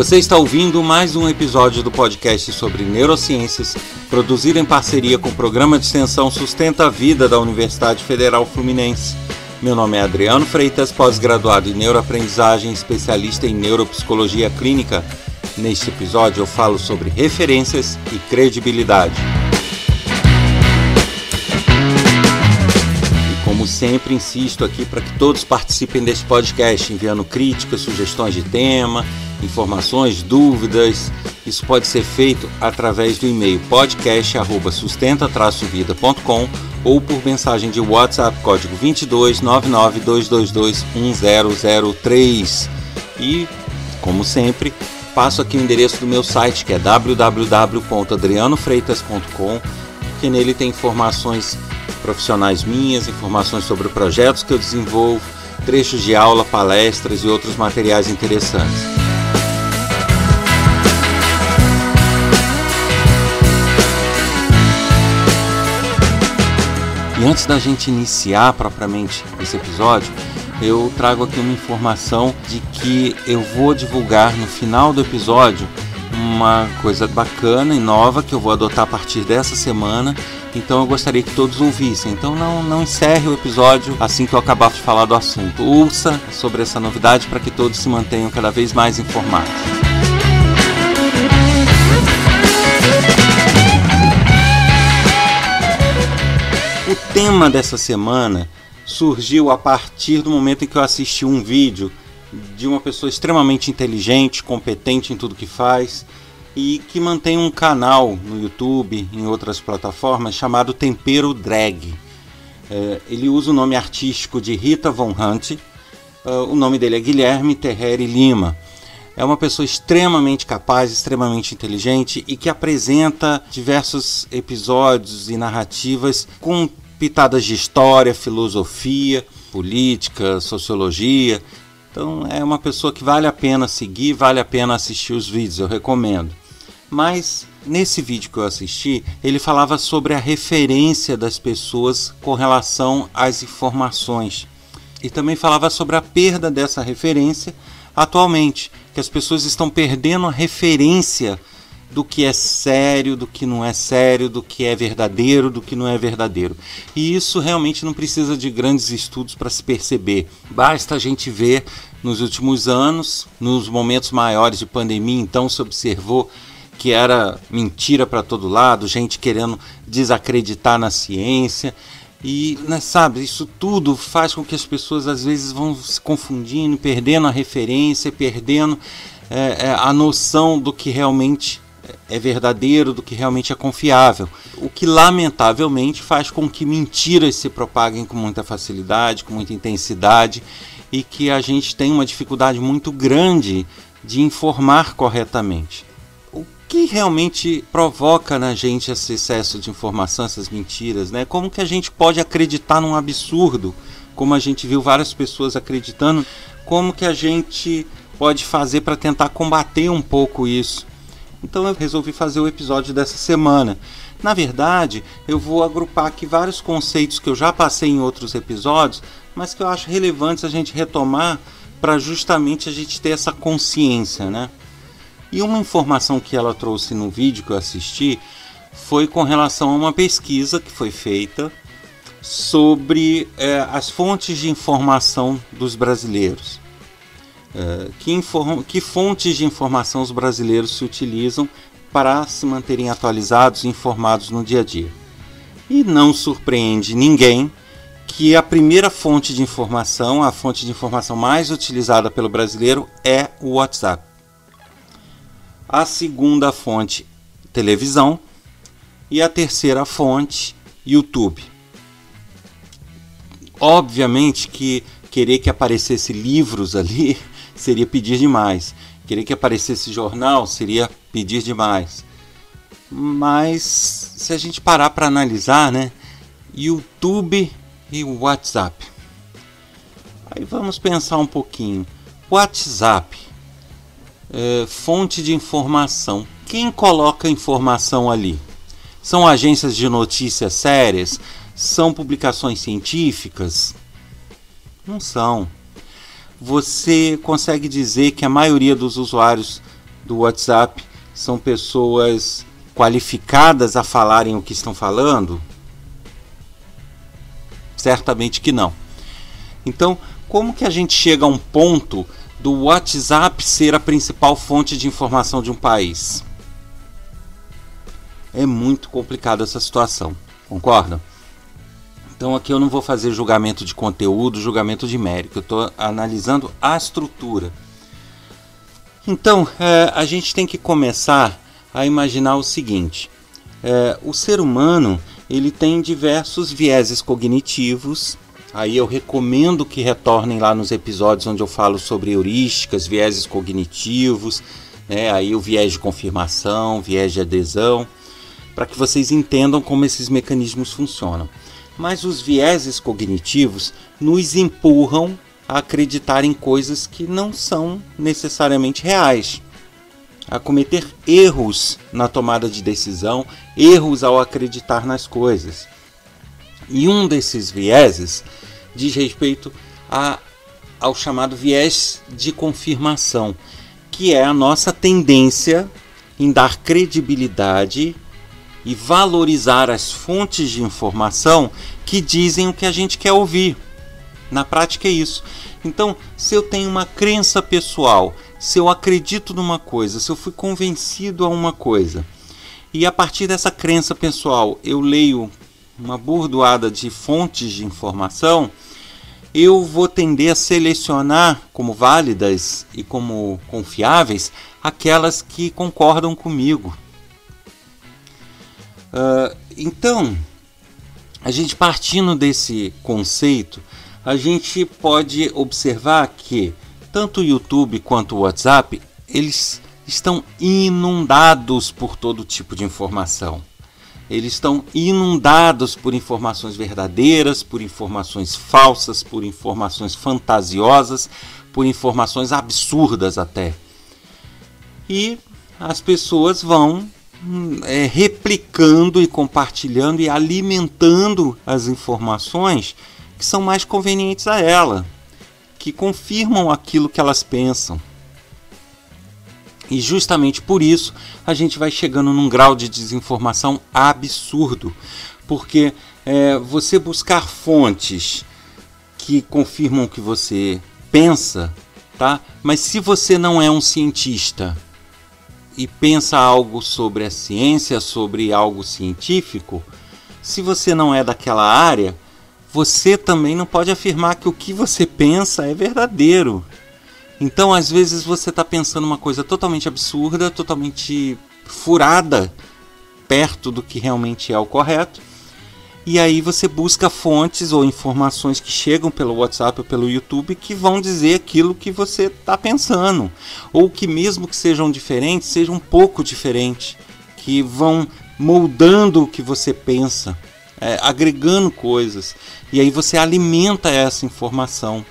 Você está ouvindo mais um episódio do podcast sobre neurociências, produzido em parceria com o programa de extensão Sustenta a Vida da Universidade Federal Fluminense. Meu nome é Adriano Freitas, pós-graduado em neuroaprendizagem, especialista em neuropsicologia clínica. Neste episódio eu falo sobre referências e credibilidade. E como sempre, insisto aqui para que todos participem desse podcast, enviando críticas, sugestões de tema, informações, dúvidas. Isso pode ser feito através do e-mail podcast@sustenta-vida.com ou por mensagem de WhatsApp código 22 99222 1003. E, como sempre, passo aqui o endereço do meu site que é www.adrianofreitas.com, que nele tem informações profissionais minhas, informações sobre projetos que eu desenvolvo, trechos de aula, palestras e outros materiais interessantes. E antes da gente iniciar propriamente esse episódio, eu trago aqui uma informação de que eu vou divulgar no final do episódio uma coisa bacana e nova que eu vou adotar a partir dessa semana. Então eu gostaria que todos ouvissem. Então não, não encerre o episódio assim que eu acabar de falar do assunto. Ouça sobre essa novidade para que todos se mantenham cada vez mais informados. Tema dessa semana surgiu a partir do momento em que eu assisti um vídeo de uma pessoa extremamente inteligente, competente em tudo que faz e que mantém um canal no YouTube, em outras plataformas, chamado Tempero Drag. É, ele usa o nome artístico de Rita Von Hunt. É, o nome dele é Guilherme Terreri Lima. É uma pessoa extremamente capaz, extremamente inteligente e que apresenta diversos episódios e narrativas com pitadas de história, filosofia, política, sociologia. Então é uma pessoa que vale a pena seguir, vale a pena assistir os vídeos, eu recomendo. Mas nesse vídeo que eu assisti, ele falava sobre a referência das pessoas com relação às informações. E também falava sobre a perda dessa referência atualmente, que as pessoas estão perdendo a referência do que é sério, do que não é sério, do que é verdadeiro, do que não é verdadeiro. E isso realmente não precisa de grandes estudos para se perceber. Basta a gente ver nos últimos anos, nos momentos maiores de pandemia, então se observou que era mentira para todo lado, gente querendo desacreditar na ciência. E, né, sabe, isso tudo faz com que as pessoas às vezes vão se confundindo, perdendo a referência, perdendo é, a noção do que realmente é verdadeiro, do que realmente é confiável. O que lamentavelmente faz com que mentiras se propaguem com muita facilidade, com muita intensidade e que a gente tem uma dificuldade muito grande de informar corretamente. O que realmente provoca na gente esse excesso de informação, essas mentiras, né? Como que a gente pode acreditar num absurdo, como a gente viu várias pessoas acreditando, como que a gente pode fazer para tentar combater um pouco isso? Então eu resolvi fazer o episódio dessa semana. Na verdade, eu vou agrupar aqui vários conceitos que eu já passei em outros episódios, mas que eu acho relevantes a gente retomar para justamente a gente ter essa consciência, né? E uma informação que ela trouxe no vídeo que eu assisti foi com relação a uma pesquisa que foi feita sobre é, as fontes de informação dos brasileiros. Eh, que, inform que fontes de informação os brasileiros se utilizam para se manterem atualizados e informados no dia a dia. E não surpreende ninguém que a primeira fonte de informação, a fonte de informação mais utilizada pelo brasileiro é o WhatsApp. A segunda fonte, televisão. E a terceira fonte, YouTube. Obviamente que querer que aparecesse livros ali seria pedir demais. Querer que aparecesse jornal seria pedir demais. Mas se a gente parar para analisar, né? YouTube e WhatsApp. Aí vamos pensar um pouquinho. WhatsApp, é, fonte de informação. Quem coloca informação ali? São agências de notícias sérias? São publicações científicas? Não são você consegue dizer que a maioria dos usuários do WhatsApp são pessoas qualificadas a falarem o que estão falando? Certamente que não. Então, como que a gente chega a um ponto do WhatsApp ser a principal fonte de informação de um país? É muito complicada essa situação, concordam? Então aqui eu não vou fazer julgamento de conteúdo, julgamento de mérito, eu estou analisando a estrutura. Então é, a gente tem que começar a imaginar o seguinte: é, o ser humano ele tem diversos vieses cognitivos. Aí eu recomendo que retornem lá nos episódios onde eu falo sobre heurísticas, vieses cognitivos, né? aí o viés de confirmação, viés de adesão, para que vocês entendam como esses mecanismos funcionam. Mas os vieses cognitivos nos empurram a acreditar em coisas que não são necessariamente reais a cometer erros na tomada de decisão, erros ao acreditar nas coisas. E um desses vieses diz respeito a, ao chamado viés de confirmação, que é a nossa tendência em dar credibilidade e valorizar as fontes de informação que dizem o que a gente quer ouvir. Na prática é isso. Então, se eu tenho uma crença pessoal se eu acredito numa coisa, se eu fui convencido a uma coisa, e a partir dessa crença pessoal eu leio uma bordoada de fontes de informação, eu vou tender a selecionar como válidas e como confiáveis aquelas que concordam comigo. Uh, então, a gente partindo desse conceito, a gente pode observar que tanto o YouTube quanto o WhatsApp, eles estão inundados por todo tipo de informação. Eles estão inundados por informações verdadeiras, por informações falsas, por informações fantasiosas, por informações absurdas até. E as pessoas vão é, replicando e compartilhando e alimentando as informações que são mais convenientes a ela que confirmam aquilo que elas pensam. E justamente por isso a gente vai chegando num grau de desinformação absurdo, porque é, você buscar fontes que confirmam o que você pensa, tá? Mas se você não é um cientista e pensa algo sobre a ciência, sobre algo científico, se você não é daquela área, você também não pode afirmar que o que você pensa é verdadeiro. Então, às vezes, você está pensando uma coisa totalmente absurda, totalmente furada, perto do que realmente é o correto. E aí você busca fontes ou informações que chegam pelo WhatsApp ou pelo YouTube que vão dizer aquilo que você está pensando. Ou que, mesmo que sejam diferentes, sejam um pouco diferentes. Que vão moldando o que você pensa é, agregando coisas. E aí você alimenta essa informação.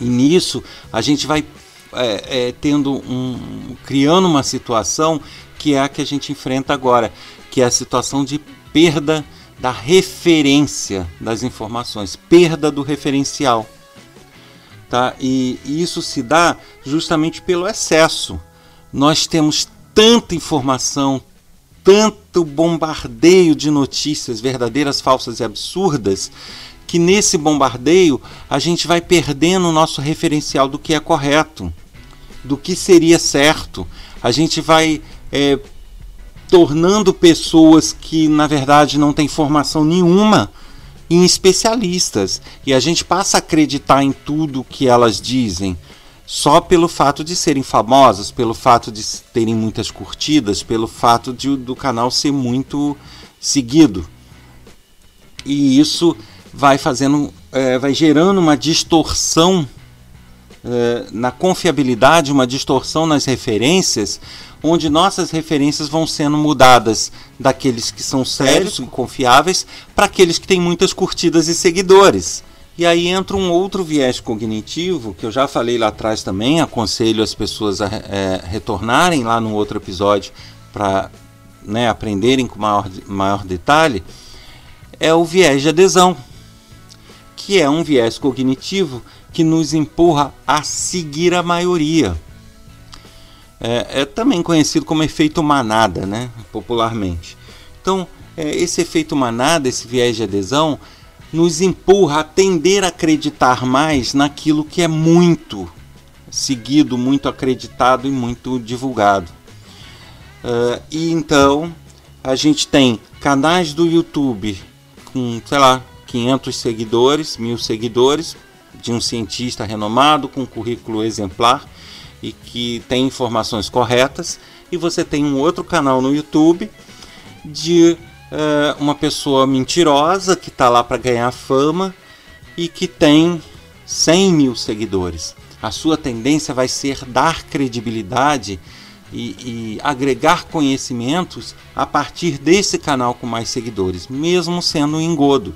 E nisso a gente vai é, é, tendo um. criando uma situação que é a que a gente enfrenta agora, que é a situação de perda da referência das informações, perda do referencial. Tá? E, isso se dá justamente pelo excesso. Nós temos tanta informação, tanto bombardeio de notícias verdadeiras, falsas e absurdas que nesse bombardeio a gente vai perdendo o nosso referencial do que é correto, do que seria certo. A gente vai é, tornando pessoas que na verdade não têm formação nenhuma em especialistas e a gente passa a acreditar em tudo que elas dizem só pelo fato de serem famosas, pelo fato de terem muitas curtidas, pelo fato de, do canal ser muito seguido. E isso vai fazendo, é, vai gerando uma distorção é, na confiabilidade, uma distorção nas referências, onde nossas referências vão sendo mudadas daqueles que são sérios e confiáveis para aqueles que têm muitas curtidas e seguidores. E aí entra um outro viés cognitivo, que eu já falei lá atrás também, aconselho as pessoas a é, retornarem lá no outro episódio para né, aprenderem com maior, maior detalhe, é o viés de adesão, que é um viés cognitivo que nos empurra a seguir a maioria. É, é, também conhecido como efeito manada, né, popularmente. Então, é, esse efeito manada, esse viés de adesão, nos empurra a tender a acreditar mais naquilo que é muito seguido, muito acreditado e muito divulgado. Uh, e então a gente tem canais do YouTube com, sei lá, 500 seguidores, mil seguidores, de um cientista renomado com currículo exemplar e que tem informações corretas. E você tem um outro canal no YouTube de uh, uma pessoa mentirosa que está lá para ganhar fama e que tem 100 mil seguidores. A sua tendência vai ser dar credibilidade e, e, agregar conhecimentos a partir desse canal com mais seguidores, mesmo sendo um engodo.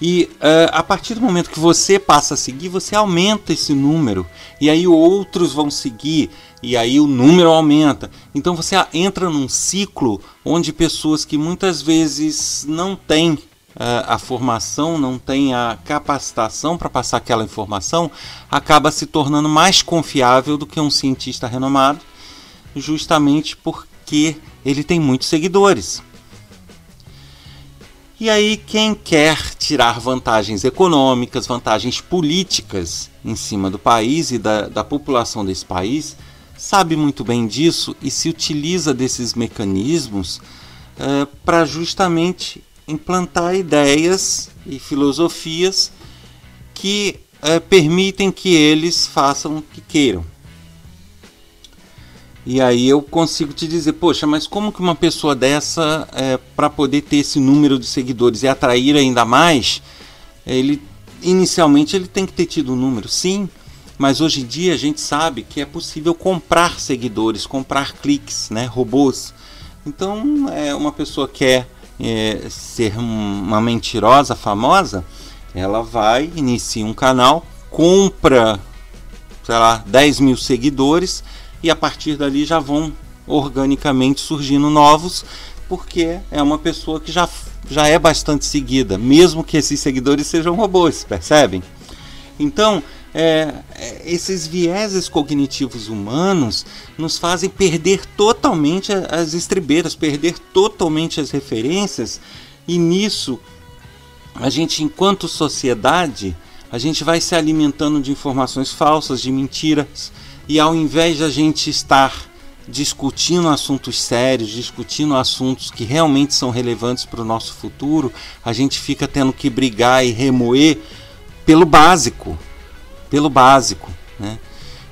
E uh, a partir do momento que você passa a seguir, você aumenta esse número. E aí outros vão seguir. E aí o número aumenta. Então você entra num ciclo onde pessoas que muitas vezes não têm uh, a formação, não têm a capacitação para passar aquela informação, acaba se tornando mais confiável do que um cientista renomado, justamente porque ele tem muitos seguidores. E aí, quem quer tirar vantagens econômicas, vantagens políticas em cima do país e da, da população desse país, sabe muito bem disso e se utiliza desses mecanismos uh, para justamente implantar ideias e filosofias que uh, permitem que eles façam o que queiram. E aí eu consigo te dizer, poxa, mas como que uma pessoa dessa, é, para poder ter esse número de seguidores e atrair ainda mais, ele inicialmente ele tem que ter tido um número, sim, mas hoje em dia a gente sabe que é possível comprar seguidores, comprar cliques, né, robôs. Então, é uma pessoa quer é, ser uma mentirosa famosa, ela vai, inicia um canal, compra, sei lá, 10 mil seguidores e a partir dali já vão organicamente surgindo novos, porque é uma pessoa que já, já é bastante seguida, mesmo que esses seguidores sejam robôs, percebem? Então, é, é esses vieses cognitivos humanos nos fazem perder totalmente as estribeiras, perder totalmente as referências, e nisso a gente, enquanto sociedade, a gente vai se alimentando de informações falsas, de mentiras, e ao invés de a gente estar discutindo assuntos sérios, discutindo assuntos que realmente são relevantes para o nosso futuro, a gente fica tendo que brigar e remoer pelo básico, pelo básico, né?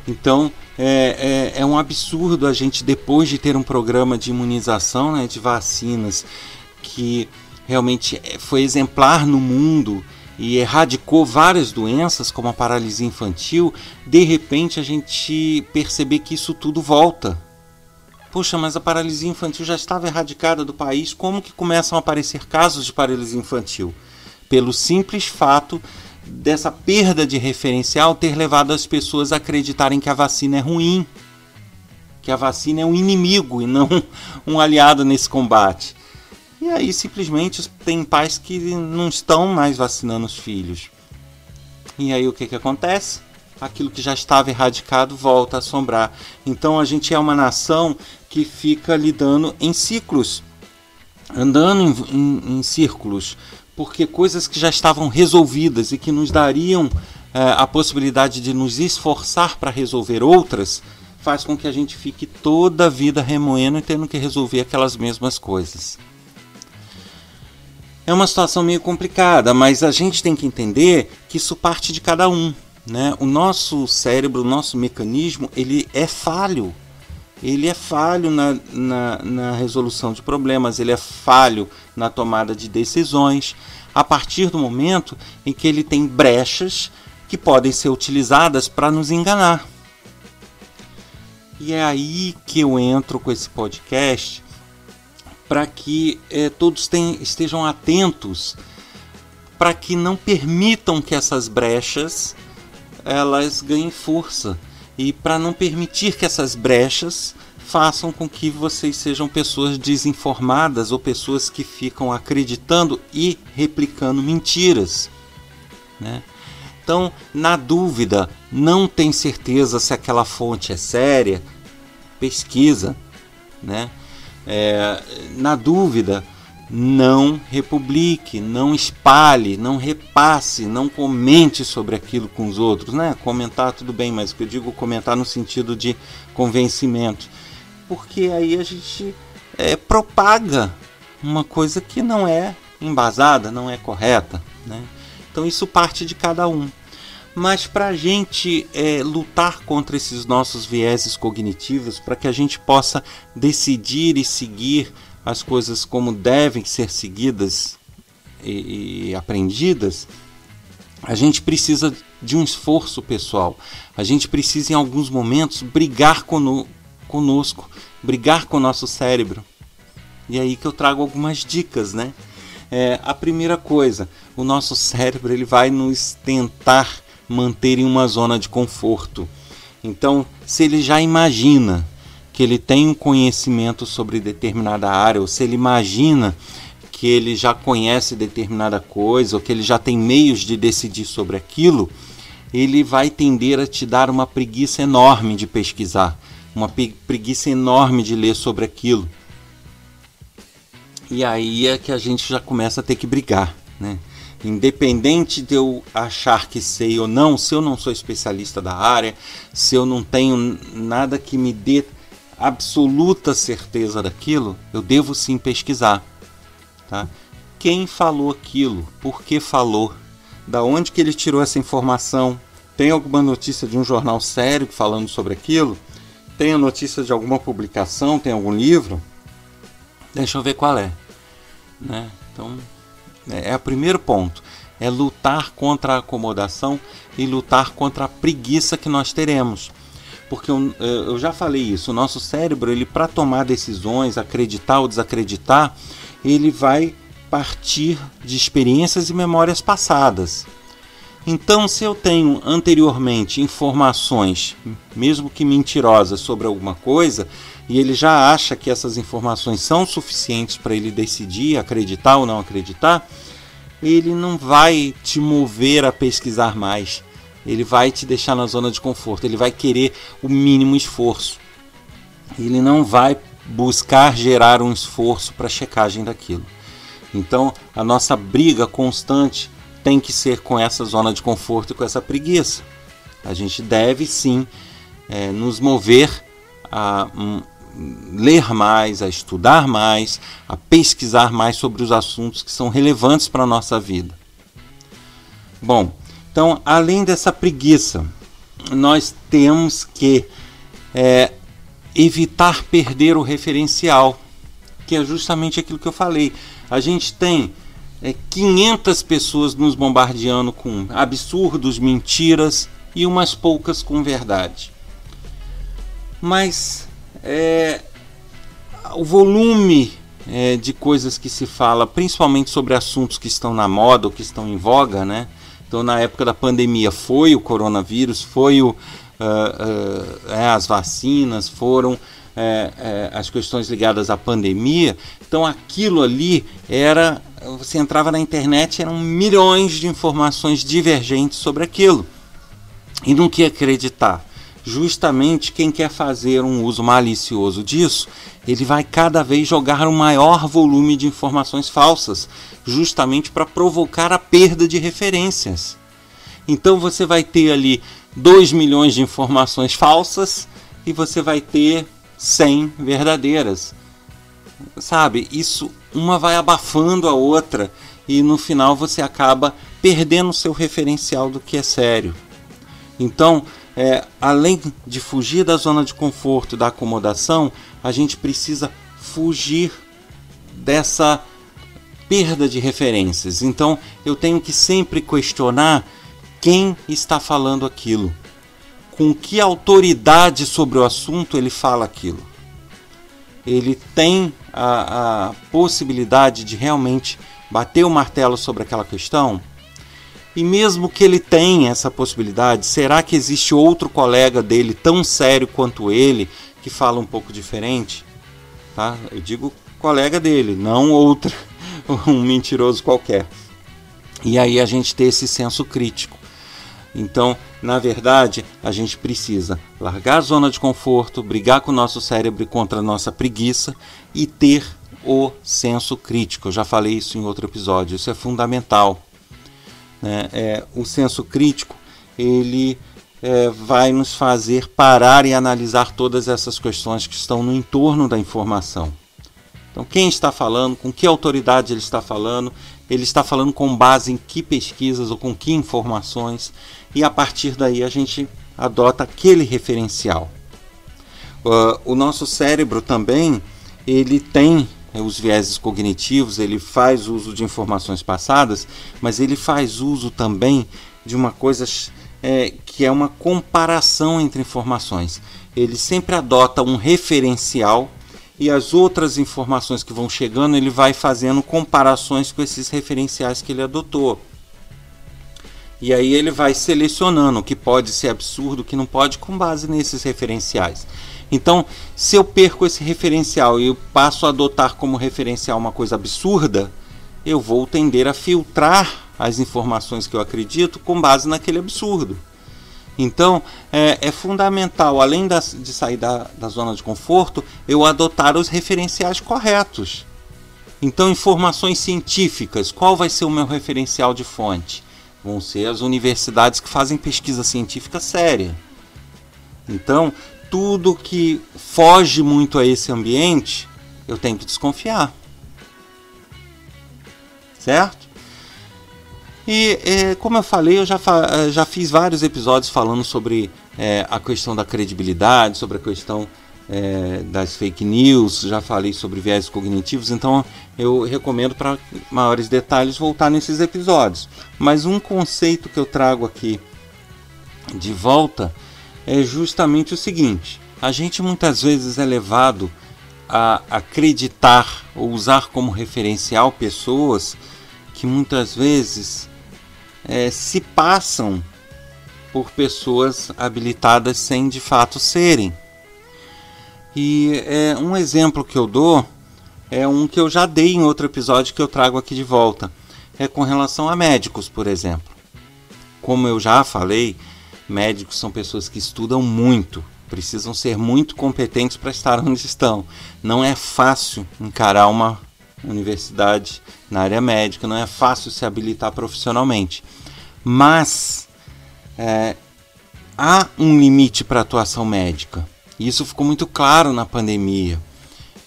Então é, é, é um absurdo a gente depois de ter um programa de imunização, né, de vacinas que realmente foi exemplar no mundo e erradicou várias doenças, como a paralisia infantil, de repente a gente perceber que isso tudo volta. Poxa, mas a paralisia infantil já estava erradicada do país, como que começam a aparecer casos de paralisia infantil? Pelo simples fato dessa perda de referencial ter levado as pessoas a acreditarem que a vacina é ruim, que a vacina é um inimigo e não um aliado nesse combate. E aí simplesmente tem pais que não estão mais vacinando os filhos. E aí o que, que acontece? Aquilo que já estava erradicado volta a assombrar. Então a gente é uma nação que fica lidando em ciclos, andando em, em, em círculos, porque coisas que já estavam resolvidas e que nos dariam é, a possibilidade de nos esforçar para resolver outras, faz com que a gente fique toda a vida remoendo e tendo que resolver aquelas mesmas coisas. É uma situação meio complicada, mas a gente tem que entender que isso parte de cada um. Né? O nosso cérebro, o nosso mecanismo, ele é falho. Ele é falho na, na, na resolução de problemas, ele é falho na tomada de decisões, a partir do momento em que ele tem brechas que podem ser utilizadas para nos enganar. E é aí que eu entro com esse podcast para que eh, todos estejam atentos para que não permitam que essas brechas elas ganhem força e para não permitir que essas brechas façam com que vocês sejam pessoas desinformadas ou pessoas que ficam acreditando e replicando mentiras, né? Então, na dúvida, não tem certeza se aquela fonte é séria, pesquisa, né? É, na dúvida, não republique, não espalhe, não repasse, não comente sobre aquilo com os outros, né? Comentar tudo bem, mas que eu digo comentar no sentido de convencimento, porque aí a gente é, propaga uma coisa que não é embasada, não é correta, né? Então isso parte de cada um. Mas para a gente é, lutar contra esses nossos vieses cognitivos, para que a gente possa decidir e seguir as coisas como devem ser seguidas e, e aprendidas, a gente precisa de um esforço pessoal. A gente precisa, em alguns momentos, brigar conosco, brigar com o nosso cérebro. E é aí que eu trago algumas dicas, né? É, a primeira coisa, o nosso cérebro ele vai nos tentar manter em uma zona de conforto. Então, se ele já imagina que ele tem um conhecimento sobre determinada área, ou se ele imagina que ele já conhece determinada coisa, ou que ele já tem meios de decidir sobre aquilo, ele vai tender a te dar uma preguiça enorme de pesquisar, uma preguiça enorme de ler sobre aquilo. E aí é que a gente já começa a ter que brigar, né? Independente de eu achar que sei ou não, se eu não sou especialista da área, se eu não tenho nada que me dê absoluta certeza daquilo, eu devo sim pesquisar. Tá? Quem falou aquilo? Por que falou? Da onde que ele tirou essa informação? Tem alguma notícia de um jornal sério falando sobre aquilo? Tem a notícia de alguma publicação? Tem algum livro? Deixa eu ver qual é. Né? Então, é, é o primeiro ponto. É lutar contra a acomodação e lutar contra a preguiça que nós teremos. Porque eu, eu já falei isso, o nosso cérebro, ele para tomar decisões, acreditar ou desacreditar, ele vai partir de experiências e memórias passadas. Então, se eu tenho anteriormente informações, mesmo que mentirosas, sobre alguma coisa, e ele já acha que essas informações são suficientes para ele decidir acreditar ou não acreditar, ele não vai te mover a pesquisar mais. Ele vai te deixar na zona de conforto, ele vai querer o mínimo esforço. Ele não vai buscar gerar um esforço para checagem daquilo. Então, a nossa briga constante tem que ser com essa zona de conforto e com essa preguiça. A gente deve sim é, nos mover a um, ler mais, a estudar mais, a pesquisar mais sobre os assuntos que são relevantes para a nossa vida. Bom, então, além dessa preguiça, nós temos que é, evitar perder o referencial, que é justamente aquilo que eu falei. A gente tem é, 500 pessoas nos bombardeando com absurdos, mentiras e umas poucas com verdade. Mas é, o volume é, de coisas que se fala, principalmente sobre assuntos que estão na moda ou que estão em voga, né? Então, na época da pandemia, foi o coronavírus, foi o, uh, uh, é, as vacinas, foram é, é, as questões ligadas à pandemia. Então, aquilo ali era. Você entrava na internet, eram milhões de informações divergentes sobre aquilo. E não queria acreditar justamente quem quer fazer um uso malicioso disso, ele vai cada vez jogar um maior volume de informações falsas, justamente para provocar a perda de referências. Então você vai ter ali 2 milhões de informações falsas e você vai ter 100 verdadeiras. Sabe? Isso uma vai abafando a outra e no final você acaba perdendo o seu referencial do que é sério. Então, é, além de fugir da zona de conforto, da acomodação, a gente precisa fugir dessa perda de referências. Então eu tenho que sempre questionar quem está falando aquilo, com que autoridade sobre o assunto ele fala aquilo. Ele tem a, a possibilidade de realmente bater o martelo sobre aquela questão? E mesmo que ele tenha essa possibilidade, será que existe outro colega dele tão sério quanto ele que fala um pouco diferente? Tá? Eu digo colega dele, não outro, um mentiroso qualquer. E aí a gente ter esse senso crítico. Então, na verdade, a gente precisa largar a zona de conforto, brigar com o nosso cérebro contra a nossa preguiça e ter o senso crítico. Eu já falei isso em outro episódio, isso é fundamental. Né? É, o senso crítico ele é, vai nos fazer parar e analisar todas essas questões que estão no entorno da informação. Então, quem está falando, com que autoridade ele está falando, ele está falando com base em que pesquisas ou com que informações, e a partir daí a gente adota aquele referencial. Uh, o nosso cérebro também ele tem os vieses cognitivos, ele faz uso de informações passadas, mas ele faz uso também de uma coisa é, que é uma comparação entre informações. Ele sempre adota um referencial e as outras informações que vão chegando, ele vai fazendo comparações com esses referenciais que ele adotou. E aí ele vai selecionando o que pode ser absurdo, o que não pode, com base nesses referenciais. Então, se eu perco esse referencial e eu passo a adotar como referencial uma coisa absurda, eu vou tender a filtrar as informações que eu acredito com base naquele absurdo. Então, é, é fundamental, além da, de sair da, da zona de conforto, eu adotar os referenciais corretos. Então, informações científicas, qual vai ser o meu referencial de fonte? Vão ser as universidades que fazem pesquisa científica séria. Então, tudo que foge muito a esse ambiente, eu tenho que desconfiar. Certo? E é, como eu falei, eu já, fa já fiz vários episódios falando sobre é, a questão da credibilidade, sobre a questão é, das fake news, já falei sobre viés cognitivos, então eu recomendo para maiores detalhes voltar nesses episódios. Mas um conceito que eu trago aqui de volta é justamente o seguinte: a gente muitas vezes é levado a acreditar ou usar como referencial pessoas que muitas vezes é, se passam por pessoas habilitadas sem de fato serem. E é, um exemplo que eu dou é um que eu já dei em outro episódio que eu trago aqui de volta. É com relação a médicos, por exemplo. Como eu já falei, Médicos são pessoas que estudam muito, precisam ser muito competentes para estar onde estão. Não é fácil encarar uma universidade na área médica, não é fácil se habilitar profissionalmente. Mas é, há um limite para a atuação médica. Isso ficou muito claro na pandemia.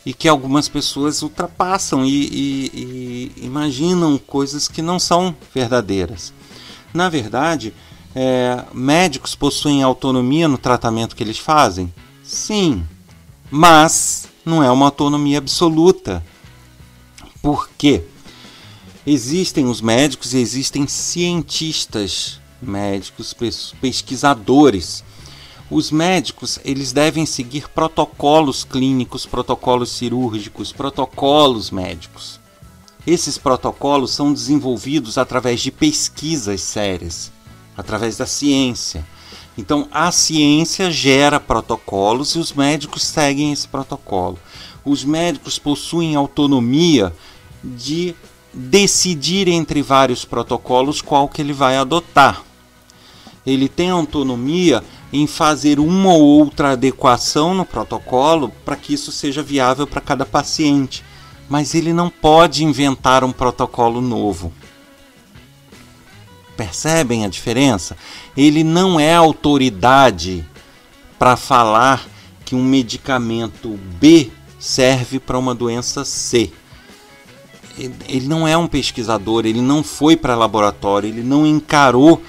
E que algumas pessoas ultrapassam e, e, e imaginam coisas que não são verdadeiras. Na verdade, é, médicos possuem autonomia no tratamento que eles fazem? Sim, mas não é uma autonomia absoluta. Por quê? Existem os médicos e existem cientistas médicos, pesquisadores. Os médicos, eles devem seguir protocolos clínicos, protocolos cirúrgicos, protocolos médicos. Esses protocolos são desenvolvidos através de pesquisas sérias através da ciência. Então, a ciência gera protocolos e os médicos seguem esse protocolo. Os médicos possuem autonomia de decidir entre vários protocolos qual que ele vai adotar. Ele tem autonomia em fazer uma ou outra adequação no protocolo para que isso seja viável para cada paciente, mas ele não pode inventar um protocolo novo. Percebem a diferença? Ele não é autoridade para falar que um medicamento B serve para uma doença C. Ele não é um pesquisador, ele não foi para laboratório, ele não encarou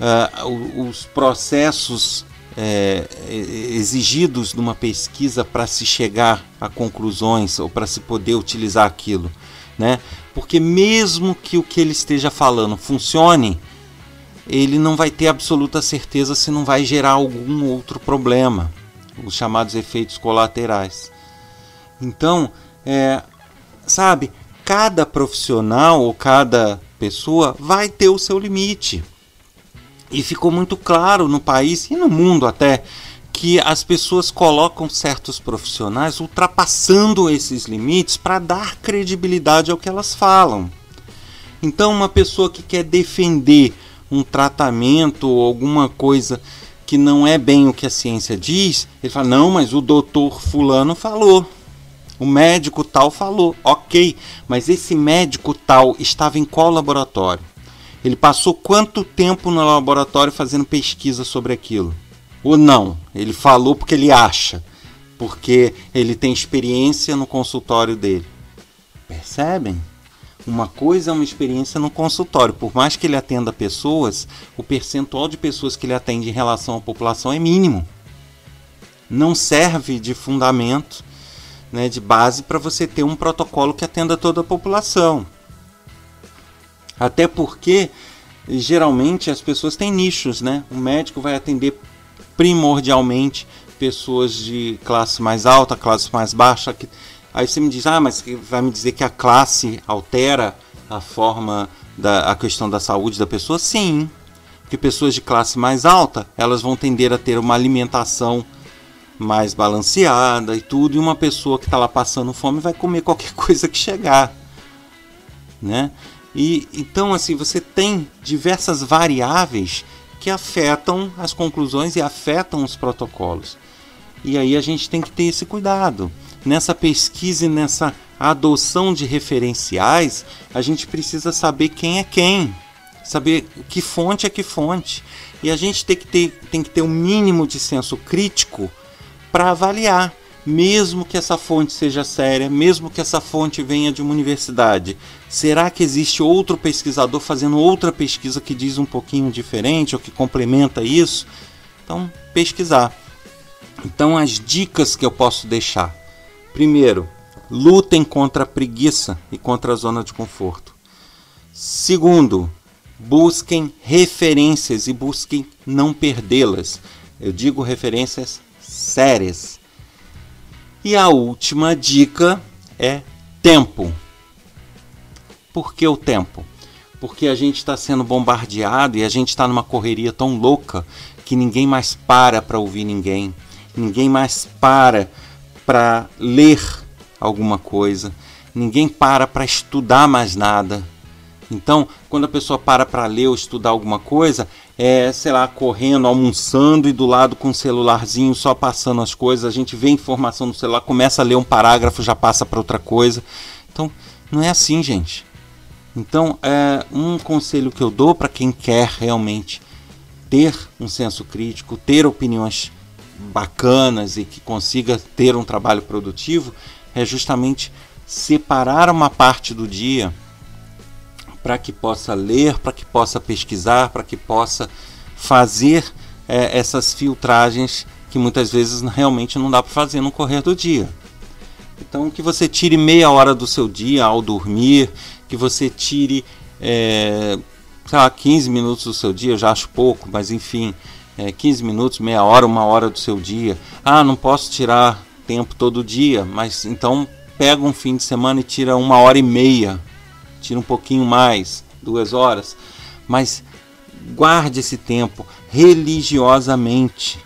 uh, os processos é, exigidos numa pesquisa para se chegar a conclusões ou para se poder utilizar aquilo, né? Porque mesmo que o que ele esteja falando funcione, ele não vai ter absoluta certeza se não vai gerar algum outro problema, os chamados efeitos colaterais. Então, é, sabe, cada profissional ou cada pessoa vai ter o seu limite. E ficou muito claro no país e no mundo até que as pessoas colocam certos profissionais ultrapassando esses limites para dar credibilidade ao que elas falam. Então, uma pessoa que quer defender um tratamento ou alguma coisa que não é bem o que a ciência diz, ele fala: não, mas o doutor Fulano falou. O médico tal falou, ok, mas esse médico tal estava em qual laboratório? Ele passou quanto tempo no laboratório fazendo pesquisa sobre aquilo? Ou não? Ele falou porque ele acha, porque ele tem experiência no consultório dele. Percebem? Uma coisa é uma experiência no consultório. Por mais que ele atenda pessoas, o percentual de pessoas que ele atende em relação à população é mínimo. Não serve de fundamento, né, de base para você ter um protocolo que atenda toda a população. Até porque geralmente as pessoas têm nichos, né? O médico vai atender primordialmente pessoas de classe mais alta, classe mais baixa, Aí você me diz, ah, mas vai me dizer que a classe altera a forma da a questão da saúde da pessoa? Sim, porque pessoas de classe mais alta elas vão tender a ter uma alimentação mais balanceada e tudo, e uma pessoa que está lá passando fome vai comer qualquer coisa que chegar, né? E então assim você tem diversas variáveis que afetam as conclusões e afetam os protocolos. E aí a gente tem que ter esse cuidado nessa pesquisa e nessa adoção de referenciais, a gente precisa saber quem é quem, saber que fonte é que fonte. E a gente tem que ter, tem que ter um mínimo de senso crítico para avaliar, mesmo que essa fonte seja séria, mesmo que essa fonte venha de uma universidade. Será que existe outro pesquisador fazendo outra pesquisa que diz um pouquinho diferente ou que complementa isso? Então, pesquisar. Então, as dicas que eu posso deixar Primeiro, lutem contra a preguiça e contra a zona de conforto. Segundo, busquem referências e busquem não perdê-las. Eu digo referências sérias. E a última dica é tempo. Por que o tempo? Porque a gente está sendo bombardeado e a gente está numa correria tão louca que ninguém mais para para ouvir ninguém, ninguém mais para para ler alguma coisa, ninguém para para estudar mais nada. Então, quando a pessoa para para ler ou estudar alguma coisa, é, sei lá, correndo, almoçando e do lado com um celularzinho só passando as coisas, a gente vê informação no celular, começa a ler um parágrafo, já passa para outra coisa. Então, não é assim, gente. Então, é um conselho que eu dou para quem quer realmente ter um senso crítico, ter opiniões bacanas e que consiga ter um trabalho produtivo é justamente separar uma parte do dia para que possa ler, para que possa pesquisar, para que possa fazer é, essas filtragens que muitas vezes realmente não dá para fazer no correr do dia. Então que você tire meia hora do seu dia ao dormir, que você tire é, sei lá, 15 minutos do seu dia, eu já acho pouco, mas enfim, é, 15 minutos, meia hora, uma hora do seu dia. Ah, não posso tirar tempo todo dia, mas então pega um fim de semana e tira uma hora e meia, tira um pouquinho mais, duas horas, mas guarde esse tempo religiosamente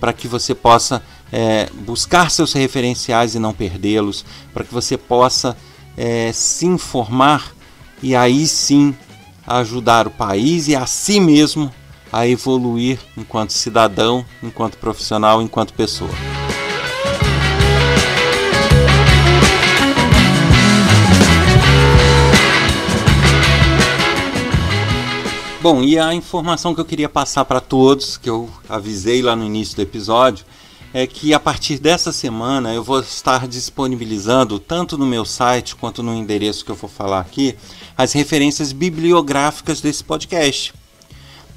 para que você possa é, buscar seus referenciais e não perdê-los, para que você possa é, se informar e aí sim ajudar o país e a si mesmo a evoluir enquanto cidadão, enquanto profissional, enquanto pessoa. Bom, e a informação que eu queria passar para todos, que eu avisei lá no início do episódio, é que a partir dessa semana eu vou estar disponibilizando, tanto no meu site quanto no endereço que eu vou falar aqui, as referências bibliográficas desse podcast.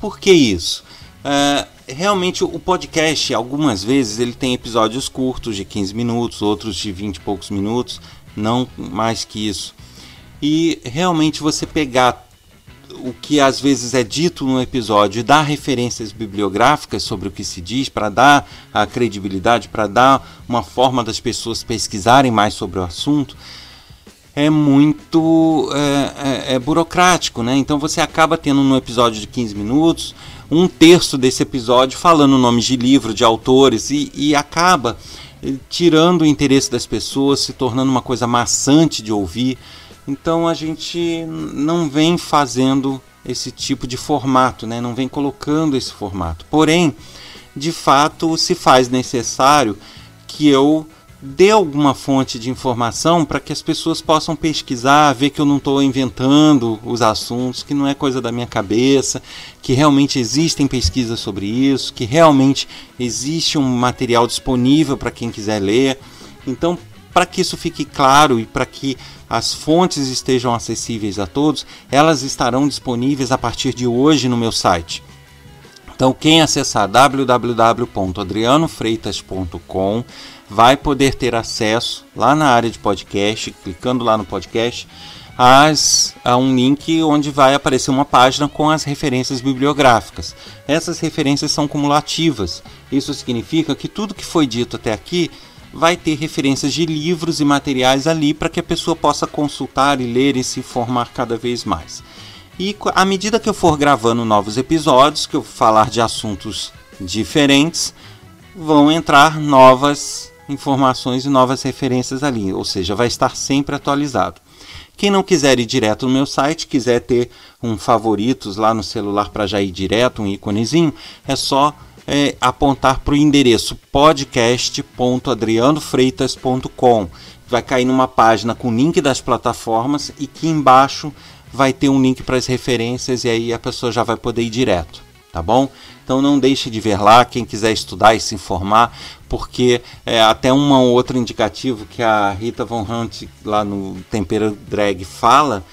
Por que isso? Uh, realmente o podcast, algumas vezes, ele tem episódios curtos de 15 minutos, outros de 20 e poucos minutos, não mais que isso. E realmente você pegar o que às vezes é dito no episódio e dar referências bibliográficas sobre o que se diz, para dar a credibilidade, para dar uma forma das pessoas pesquisarem mais sobre o assunto, é muito é, é, é, burocrático, né? Então você acaba tendo no episódio de 15 minutos um terço desse episódio falando nomes de livro, de autores e, e acaba eh, tirando o interesse das pessoas, se tornando uma coisa maçante de ouvir. Então a gente não vem fazendo esse tipo de formato, né? não vem colocando esse formato. Porém, de fato, se faz necessário que eu dê alguma fonte de informação para que as pessoas possam pesquisar, ver que eu não estou inventando os assuntos, que não é coisa da minha cabeça, que realmente existem pesquisas sobre isso, que realmente existe um material disponível para quem quiser ler. Então, para que isso fique claro e para que as fontes estejam acessíveis a todos, elas estarão disponíveis a partir de hoje no meu site. Então, quem acessar www.adrianofreitas.com vai poder ter acesso lá na área de podcast, clicando lá no podcast, as, a um link onde vai aparecer uma página com as referências bibliográficas. Essas referências são cumulativas. Isso significa que tudo que foi dito até aqui vai ter referências de livros e materiais ali para que a pessoa possa consultar e ler e se informar cada vez mais. E à medida que eu for gravando novos episódios, que eu falar de assuntos diferentes, vão entrar novas informações e novas referências ali, ou seja, vai estar sempre atualizado. Quem não quiser ir direto no meu site, quiser ter um favoritos lá no celular para já ir direto, um íconezinho, é só é, apontar para o endereço podcast.adrianofreitas.com. Vai cair numa página com link das plataformas e que embaixo vai ter um link para as referências e aí a pessoa já vai poder ir direto, tá bom? Então não deixe de ver lá, quem quiser estudar e se informar, porque é até um outro indicativo que a Rita Von Hunt lá no Tempera Drag fala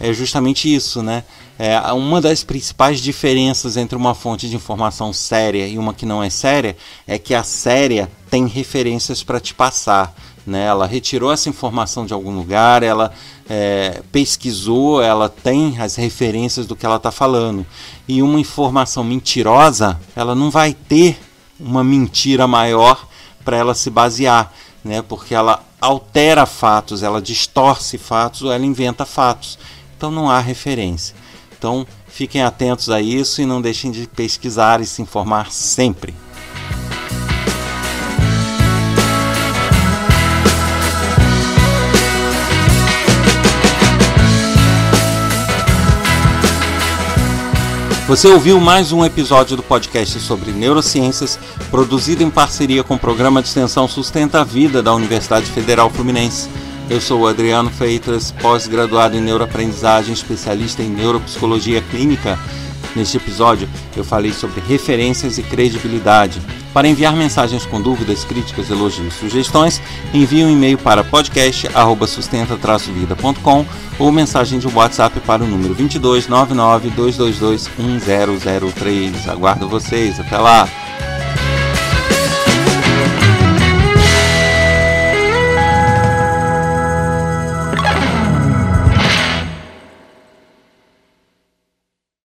é justamente isso, né? É, uma das principais diferenças entre uma fonte de informação séria e uma que não é séria é que a séria tem referências para te passar. Né? Ela retirou essa informação de algum lugar, ela é, pesquisou, ela tem as referências do que ela está falando. E uma informação mentirosa, ela não vai ter uma mentira maior para ela se basear, né? porque ela altera fatos, ela distorce fatos ou ela inventa fatos. Então não há referência. Então fiquem atentos a isso e não deixem de pesquisar e se informar sempre. Você ouviu mais um episódio do podcast sobre neurociências, produzido em parceria com o programa de extensão Sustenta a Vida da Universidade Federal Fluminense. Eu sou o Adriano Freitas, pós-graduado em neuroaprendizagem, especialista em neuropsicologia clínica. Neste episódio, eu falei sobre referências e credibilidade. Para enviar mensagens com dúvidas, críticas, elogios e sugestões, envie um e-mail para podcast@sustenta-vida.com ou mensagem de WhatsApp para o número 22 99 222 1003. Aguardo vocês. Até lá.